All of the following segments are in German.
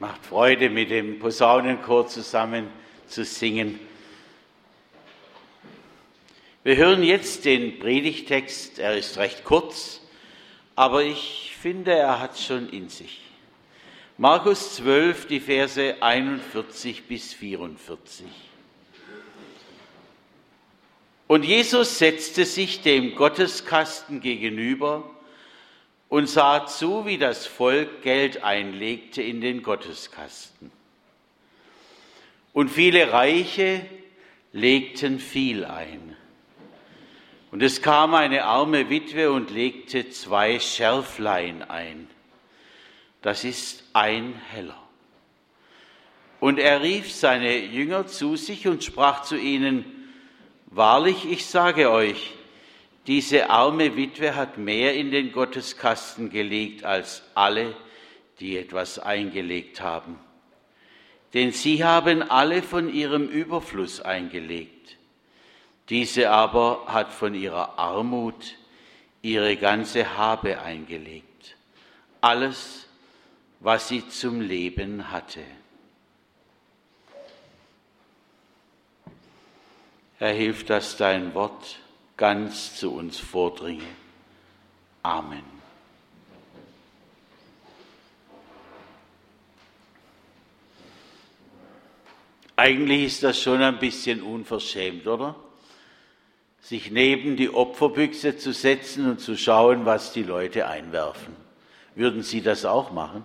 Macht Freude, mit dem Posaunenchor zusammen zu singen. Wir hören jetzt den Predigtext. Er ist recht kurz, aber ich finde, er hat schon in sich. Markus 12, die Verse 41 bis 44. Und Jesus setzte sich dem Gotteskasten gegenüber und sah zu, wie das Volk Geld einlegte in den Gotteskasten. Und viele Reiche legten viel ein. Und es kam eine arme Witwe und legte zwei Schärflein ein. Das ist ein Heller. Und er rief seine Jünger zu sich und sprach zu ihnen, Wahrlich, ich sage euch, diese arme Witwe hat mehr in den Gotteskasten gelegt als alle, die etwas eingelegt haben. Denn sie haben alle von ihrem Überfluss eingelegt. Diese aber hat von ihrer Armut ihre ganze Habe eingelegt. Alles, was sie zum Leben hatte. Herr, hilf, dass dein Wort ganz zu uns vordringe. Amen. Eigentlich ist das schon ein bisschen unverschämt, oder? Sich neben die Opferbüchse zu setzen und zu schauen, was die Leute einwerfen. Würden Sie das auch machen?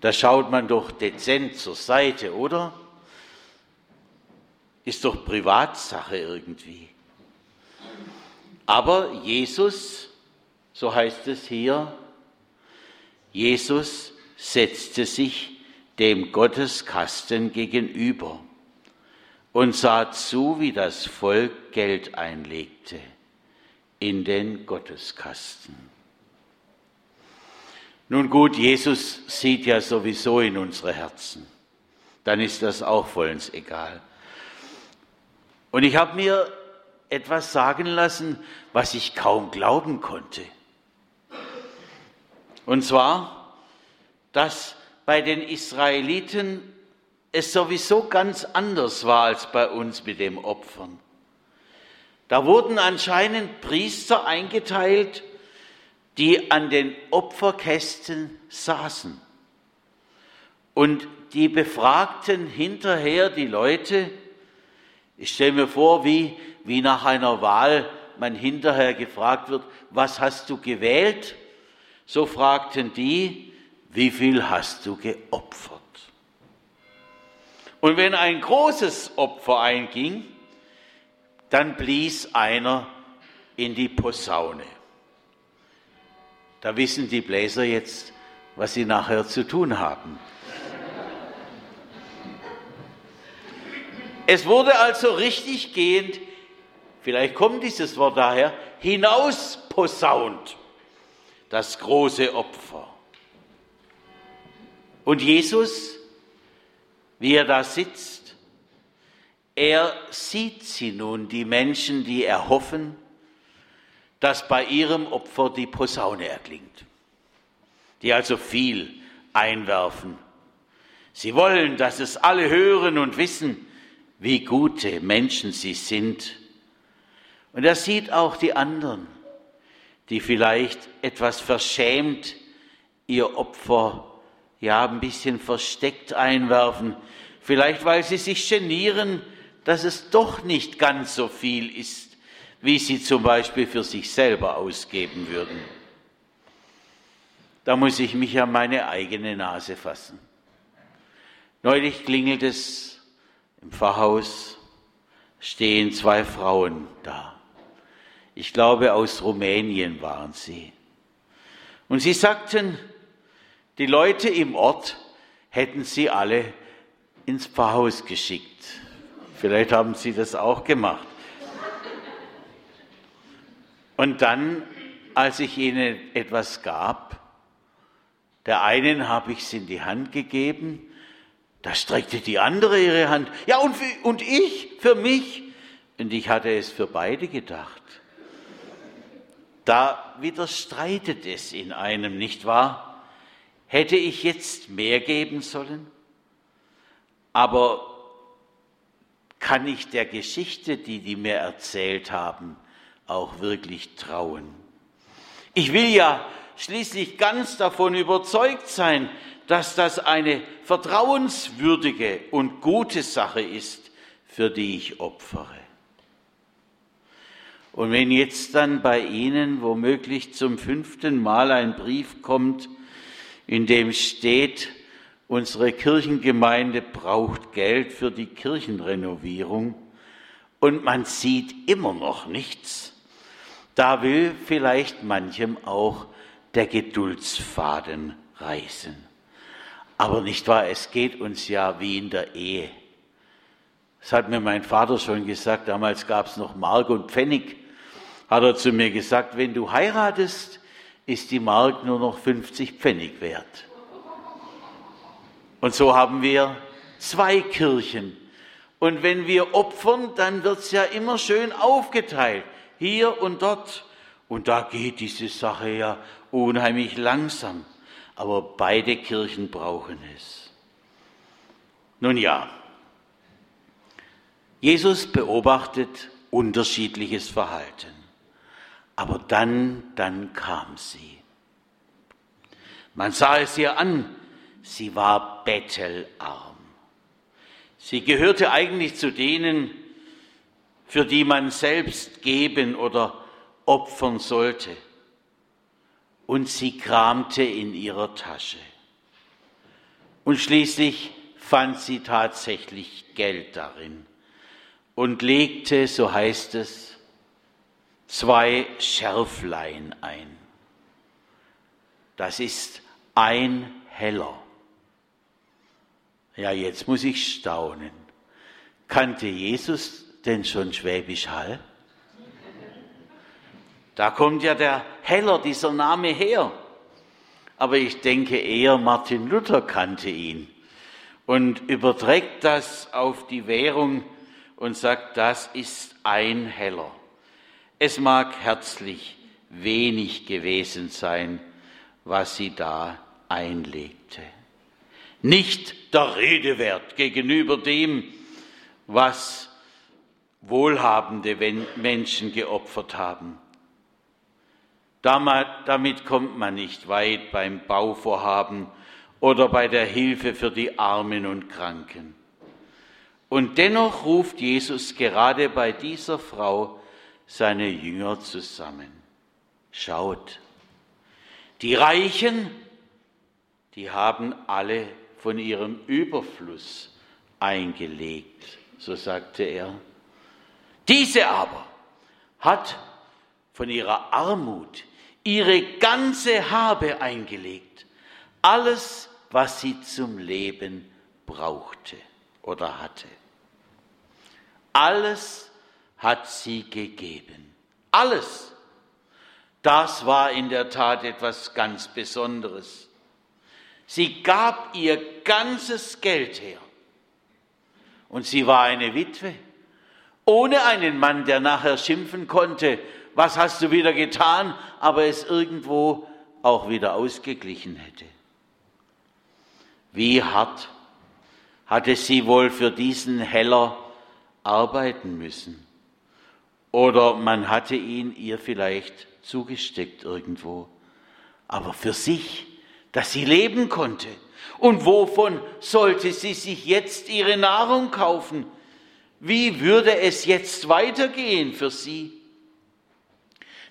Da schaut man doch dezent zur Seite, oder? Ist doch Privatsache irgendwie. Aber Jesus, so heißt es hier, Jesus setzte sich dem Gotteskasten gegenüber und sah zu, wie das Volk Geld einlegte in den Gotteskasten. Nun gut, Jesus sieht ja sowieso in unsere Herzen. Dann ist das auch vollends egal. Und ich habe mir etwas sagen lassen, was ich kaum glauben konnte. Und zwar, dass bei den Israeliten es sowieso ganz anders war als bei uns mit dem Opfern. Da wurden anscheinend Priester eingeteilt, die an den Opferkästen saßen. Und die befragten hinterher die Leute. Ich stelle mir vor, wie wie nach einer Wahl man hinterher gefragt wird, was hast du gewählt? So fragten die, wie viel hast du geopfert? Und wenn ein großes Opfer einging, dann blies einer in die Posaune. Da wissen die Bläser jetzt, was sie nachher zu tun haben. Es wurde also richtig gehend vielleicht kommt dieses Wort daher, hinausposaunt, das große Opfer. Und Jesus, wie er da sitzt, er sieht sie nun, die Menschen, die erhoffen, dass bei ihrem Opfer die Posaune erklingt, die also viel einwerfen. Sie wollen, dass es alle hören und wissen, wie gute Menschen sie sind und er sieht auch die anderen, die vielleicht etwas verschämt ihr Opfer ja ein bisschen versteckt einwerfen, vielleicht weil sie sich genieren, dass es doch nicht ganz so viel ist, wie sie zum Beispiel für sich selber ausgeben würden. Da muss ich mich an meine eigene Nase fassen. Neulich klingelt es im Pfarrhaus, stehen zwei Frauen da. Ich glaube, aus Rumänien waren sie. Und sie sagten, die Leute im Ort hätten sie alle ins Pfarrhaus geschickt. Vielleicht haben sie das auch gemacht. Und dann, als ich ihnen etwas gab, der einen habe ich es in die Hand gegeben, da streckte die andere ihre Hand. Ja, und, und ich, für mich. Und ich hatte es für beide gedacht. Da widerstreitet es in einem, nicht wahr? Hätte ich jetzt mehr geben sollen? Aber kann ich der Geschichte, die die mir erzählt haben, auch wirklich trauen? Ich will ja schließlich ganz davon überzeugt sein, dass das eine vertrauenswürdige und gute Sache ist, für die ich opfere. Und wenn jetzt dann bei Ihnen womöglich zum fünften Mal ein Brief kommt, in dem steht, unsere Kirchengemeinde braucht Geld für die Kirchenrenovierung und man sieht immer noch nichts, da will vielleicht manchem auch der Geduldsfaden reißen. Aber nicht wahr, es geht uns ja wie in der Ehe. Das hat mir mein Vater schon gesagt, damals gab es noch Mark und Pfennig. Hat er zu mir gesagt, wenn du heiratest, ist die Mark nur noch 50 Pfennig wert. Und so haben wir zwei Kirchen. Und wenn wir opfern, dann wird es ja immer schön aufgeteilt, hier und dort. Und da geht diese Sache ja unheimlich langsam. Aber beide Kirchen brauchen es. Nun ja, Jesus beobachtet unterschiedliches Verhalten. Aber dann, dann kam sie. Man sah es ihr an, sie war bettelarm. Sie gehörte eigentlich zu denen, für die man selbst geben oder opfern sollte. Und sie kramte in ihrer Tasche. Und schließlich fand sie tatsächlich Geld darin und legte, so heißt es, zwei Schärflein ein. Das ist ein Heller. Ja, jetzt muss ich staunen. Kannte Jesus denn schon Schwäbisch Hall? Da kommt ja der Heller, dieser Name her. Aber ich denke eher, Martin Luther kannte ihn und überträgt das auf die Währung und sagt, das ist ein Heller. Es mag herzlich wenig gewesen sein, was sie da einlegte. Nicht der Rede wert gegenüber dem, was wohlhabende Menschen geopfert haben. Damit kommt man nicht weit beim Bauvorhaben oder bei der Hilfe für die Armen und Kranken. Und dennoch ruft Jesus gerade bei dieser Frau seine Jünger zusammen. Schaut, die Reichen, die haben alle von ihrem Überfluss eingelegt, so sagte er. Diese aber hat von ihrer Armut ihre ganze Habe eingelegt, alles, was sie zum Leben brauchte oder hatte. Alles hat sie gegeben. Alles. Das war in der Tat etwas ganz Besonderes. Sie gab ihr ganzes Geld her. Und sie war eine Witwe, ohne einen Mann, der nachher schimpfen konnte, was hast du wieder getan, aber es irgendwo auch wieder ausgeglichen hätte. Wie hart hatte sie wohl für diesen Heller arbeiten müssen. Oder man hatte ihn ihr vielleicht zugesteckt irgendwo. Aber für sich, dass sie leben konnte. Und wovon sollte sie sich jetzt ihre Nahrung kaufen? Wie würde es jetzt weitergehen für sie?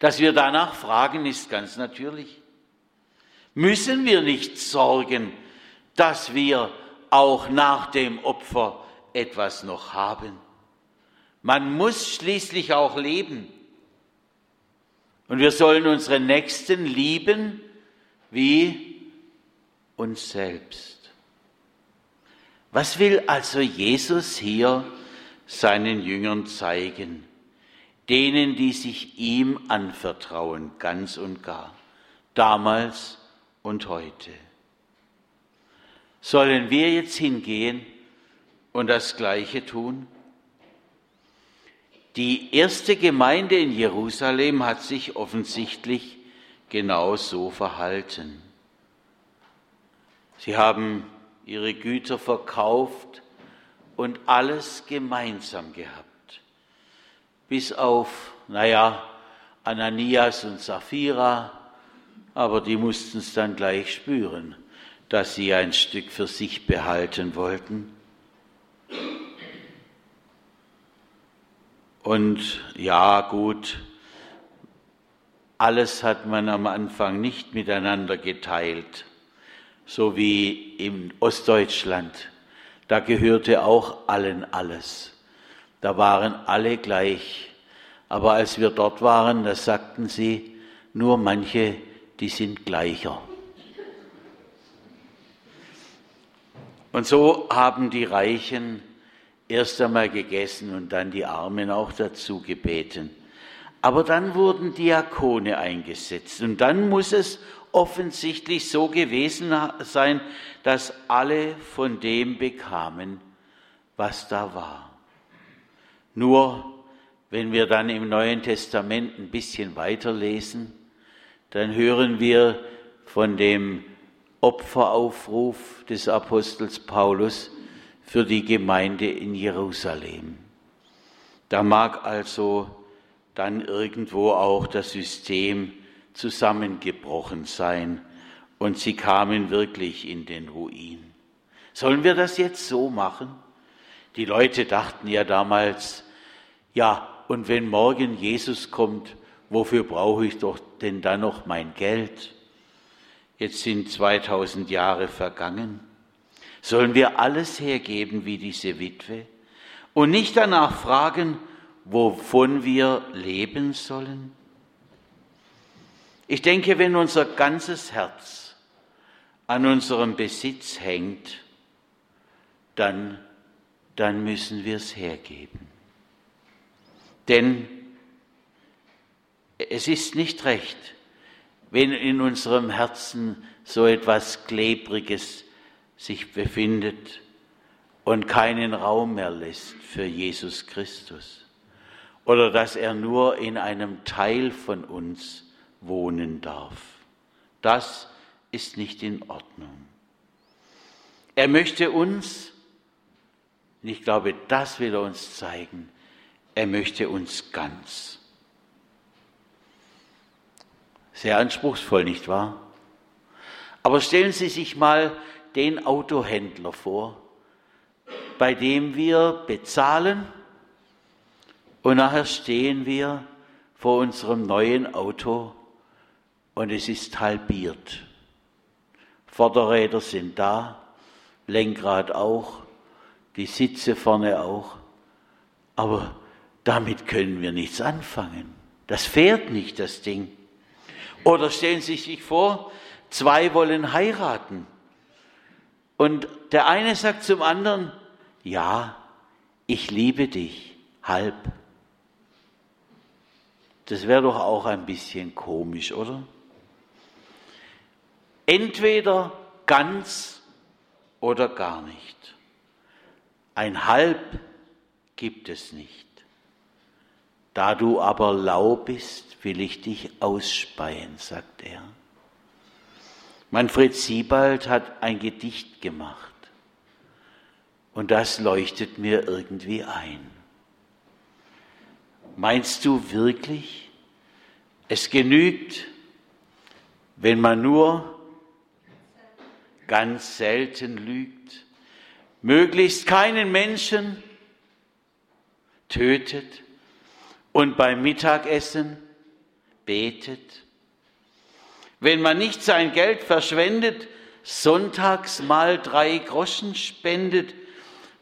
Dass wir danach fragen, ist ganz natürlich. Müssen wir nicht sorgen, dass wir auch nach dem Opfer etwas noch haben? Man muss schließlich auch leben. Und wir sollen unsere Nächsten lieben wie uns selbst. Was will also Jesus hier seinen Jüngern zeigen? Denen, die sich ihm anvertrauen, ganz und gar, damals und heute. Sollen wir jetzt hingehen und das Gleiche tun? Die erste Gemeinde in Jerusalem hat sich offensichtlich genau so verhalten. Sie haben ihre Güter verkauft und alles gemeinsam gehabt. Bis auf, naja, Ananias und Sapphira, aber die mussten es dann gleich spüren, dass sie ein Stück für sich behalten wollten. Und ja, gut, alles hat man am Anfang nicht miteinander geteilt, so wie in Ostdeutschland. Da gehörte auch allen alles. Da waren alle gleich. Aber als wir dort waren, da sagten sie, nur manche, die sind gleicher. Und so haben die Reichen erst einmal gegessen und dann die Armen auch dazu gebeten. Aber dann wurden Diakone eingesetzt und dann muss es offensichtlich so gewesen sein, dass alle von dem bekamen, was da war. Nur wenn wir dann im Neuen Testament ein bisschen weiterlesen, dann hören wir von dem Opferaufruf des Apostels Paulus, für die Gemeinde in Jerusalem. Da mag also dann irgendwo auch das System zusammengebrochen sein und sie kamen wirklich in den Ruin. Sollen wir das jetzt so machen? Die Leute dachten ja damals, ja, und wenn morgen Jesus kommt, wofür brauche ich doch denn dann noch mein Geld? Jetzt sind 2000 Jahre vergangen. Sollen wir alles hergeben wie diese Witwe und nicht danach fragen, wovon wir leben sollen? Ich denke, wenn unser ganzes Herz an unserem Besitz hängt, dann, dann müssen wir es hergeben. Denn es ist nicht recht, wenn in unserem Herzen so etwas Klebriges sich befindet und keinen Raum mehr lässt für Jesus Christus oder dass er nur in einem Teil von uns wohnen darf. Das ist nicht in Ordnung. Er möchte uns, und ich glaube, das will er uns zeigen, er möchte uns ganz. Sehr anspruchsvoll, nicht wahr? Aber stellen Sie sich mal den Autohändler vor, bei dem wir bezahlen und nachher stehen wir vor unserem neuen Auto und es ist halbiert. Vorderräder sind da, Lenkrad auch, die Sitze vorne auch, aber damit können wir nichts anfangen. Das fährt nicht, das Ding. Oder stellen Sie sich vor, zwei wollen heiraten und der eine sagt zum anderen, ja, ich liebe dich, halb. Das wäre doch auch ein bisschen komisch, oder? Entweder ganz oder gar nicht. Ein Halb gibt es nicht. Da du aber lau bist, will ich dich ausspeien, sagt er. Manfred Siebald hat ein Gedicht gemacht und das leuchtet mir irgendwie ein. Meinst du wirklich, es genügt, wenn man nur ganz selten lügt, möglichst keinen Menschen tötet und beim Mittagessen betet? Wenn man nicht sein Geld verschwendet, sonntags mal drei Groschen spendet,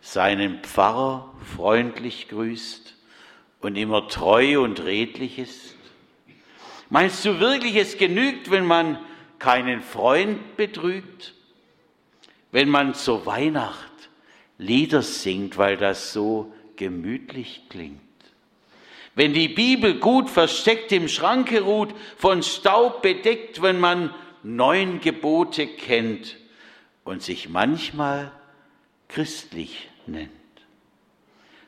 seinen Pfarrer freundlich grüßt und immer treu und redlich ist? Meinst du wirklich, es genügt, wenn man keinen Freund betrügt? Wenn man zur Weihnacht Lieder singt, weil das so gemütlich klingt? Wenn die Bibel gut versteckt im Schranke ruht, von Staub bedeckt, wenn man neun Gebote kennt und sich manchmal christlich nennt.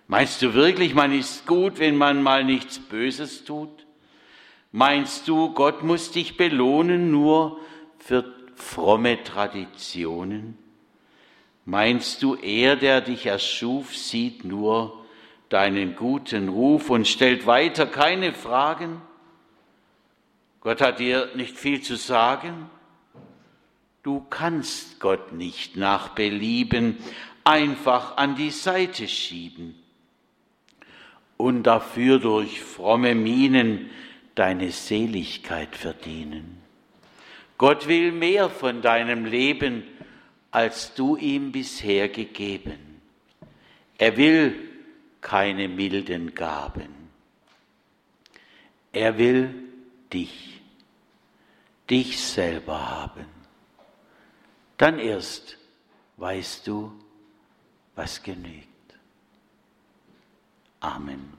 Meinst du wirklich, man ist gut, wenn man mal nichts Böses tut? Meinst du, Gott muss dich belohnen nur für, fromme Traditionen? Meinst du, er, der dich erschuf, sieht nur deinen guten Ruf und stellt weiter keine Fragen? Gott hat dir nicht viel zu sagen? Du kannst Gott nicht nach Belieben einfach an die Seite schieben und dafür durch fromme Mienen deine Seligkeit verdienen. Gott will mehr von deinem Leben, als du ihm bisher gegeben. Er will keine milden Gaben. Er will dich, dich selber haben. Dann erst weißt du, was genügt. Amen.